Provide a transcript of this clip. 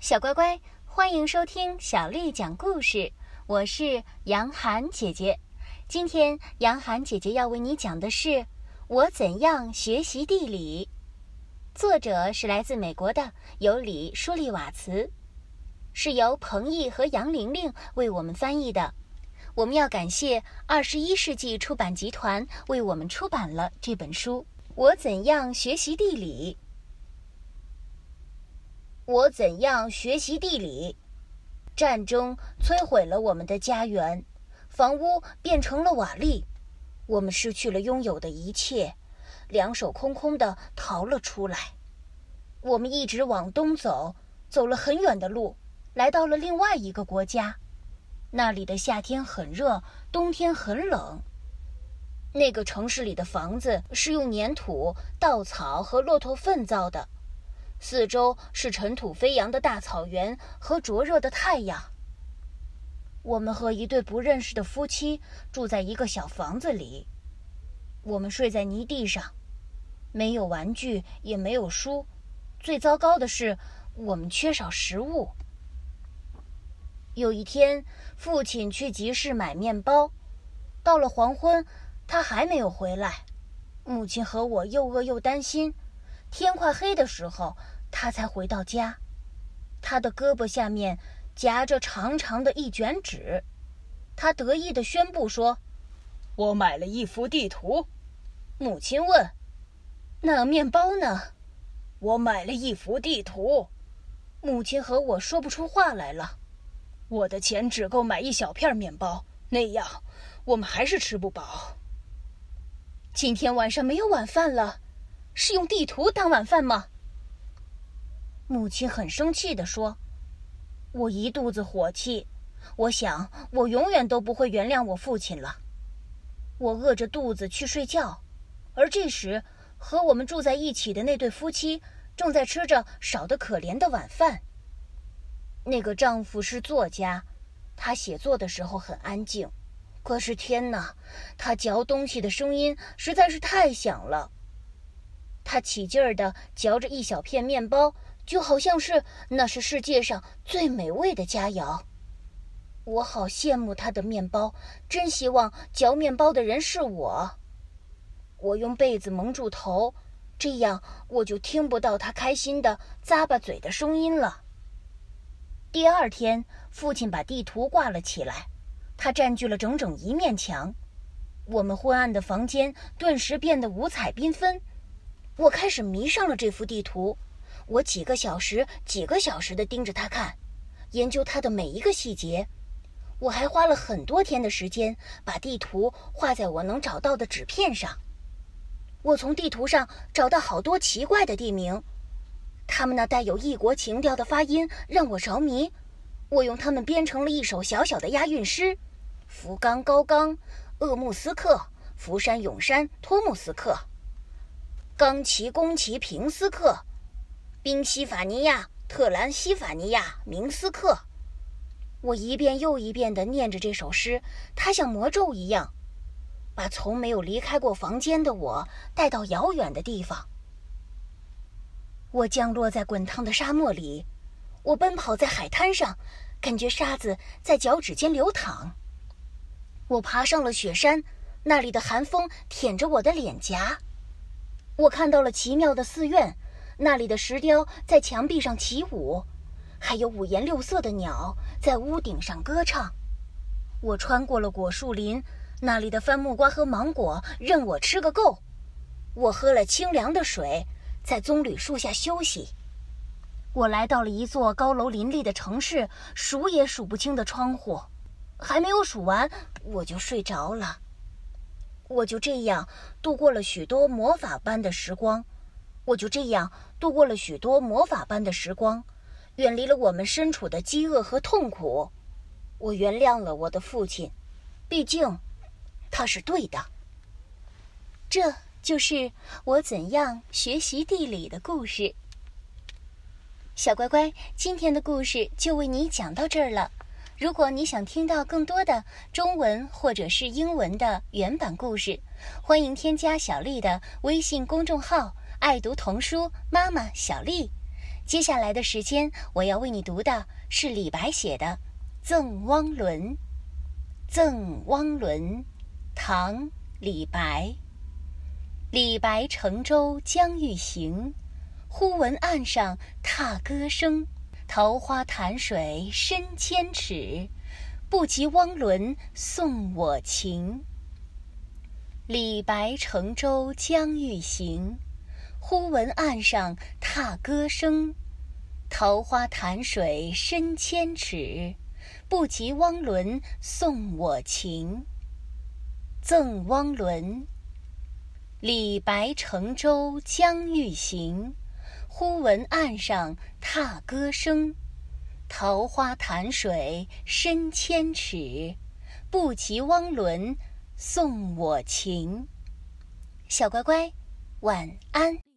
小乖乖，欢迎收听小丽讲故事。我是杨涵姐姐。今天杨涵姐姐要为你讲的是《我怎样学习地理》，作者是来自美国的尤里·舒利瓦茨，是由彭毅和杨玲玲为我们翻译的。我们要感谢二十一世纪出版集团为我们出版了这本书《我怎样学习地理》。我怎样学习地理？战争摧毁了我们的家园，房屋变成了瓦砾，我们失去了拥有的一切，两手空空的逃了出来。我们一直往东走，走了很远的路，来到了另外一个国家，那里的夏天很热，冬天很冷。那个城市里的房子是用粘土、稻草和骆驼粪造的。四周是尘土飞扬的大草原和灼热的太阳。我们和一对不认识的夫妻住在一个小房子里，我们睡在泥地上，没有玩具，也没有书。最糟糕的是，我们缺少食物。有一天，父亲去集市买面包，到了黄昏，他还没有回来。母亲和我又饿又担心。天快黑的时候，他才回到家。他的胳膊下面夹着长长的一卷纸，他得意地宣布说：“我买了一幅地图。”母亲问：“那面包呢？”“我买了一幅地图。”母亲和我说不出话来了。我的钱只够买一小片面包，那样我们还是吃不饱。今天晚上没有晚饭了。是用地图当晚饭吗？母亲很生气地说：“我一肚子火气，我想我永远都不会原谅我父亲了。我饿着肚子去睡觉，而这时和我们住在一起的那对夫妻正在吃着少得可怜的晚饭。那个丈夫是作家，他写作的时候很安静，可是天哪，他嚼东西的声音实在是太响了。”他起劲儿地嚼着一小片面包，就好像是那是世界上最美味的佳肴。我好羡慕他的面包，真希望嚼面包的人是我。我用被子蒙住头，这样我就听不到他开心的咂巴嘴的声音了。第二天，父亲把地图挂了起来，它占据了整整一面墙。我们昏暗的房间顿时变得五彩缤纷。我开始迷上了这幅地图，我几个小时、几个小时地盯着它看，研究它的每一个细节。我还花了很多天的时间把地图画在我能找到的纸片上。我从地图上找到好多奇怪的地名，他们那带有异国情调的发音让我着迷。我用它们编成了一首小小的押韵诗：福冈高冈、鄂木斯克、福山永山、托木斯克。冈崎、宫崎、平斯克、宾夕法尼亚、特兰西法尼亚、明斯克。我一遍又一遍地念着这首诗，它像魔咒一样，把从没有离开过房间的我带到遥远的地方。我降落在滚烫的沙漠里，我奔跑在海滩上，感觉沙子在脚趾间流淌。我爬上了雪山，那里的寒风舔着我的脸颊。我看到了奇妙的寺院，那里的石雕在墙壁上起舞，还有五颜六色的鸟在屋顶上歌唱。我穿过了果树林，那里的番木瓜和芒果任我吃个够。我喝了清凉的水，在棕榈树下休息。我来到了一座高楼林立的城市，数也数不清的窗户，还没有数完，我就睡着了。我就这样度过了许多魔法般的时光，我就这样度过了许多魔法般的时光，远离了我们身处的饥饿和痛苦。我原谅了我的父亲，毕竟他是对的。这就是我怎样学习地理的故事。小乖乖，今天的故事就为你讲到这儿了。如果你想听到更多的中文或者是英文的原版故事，欢迎添加小丽的微信公众号“爱读童书妈妈小丽”。接下来的时间，我要为你读的是李白写的《赠汪伦》。《赠汪伦》，唐·李白。李白乘舟将欲行，忽闻岸上踏歌声。桃花潭水深千尺，不及汪伦送我情。李白乘舟将欲行，忽闻岸上踏歌声。桃花潭水深千尺，不及汪伦送我情。赠汪伦。李白乘舟将欲行，忽闻岸上踏歌声。桃花潭水深千尺，不及汪伦送我情。小乖乖，晚安。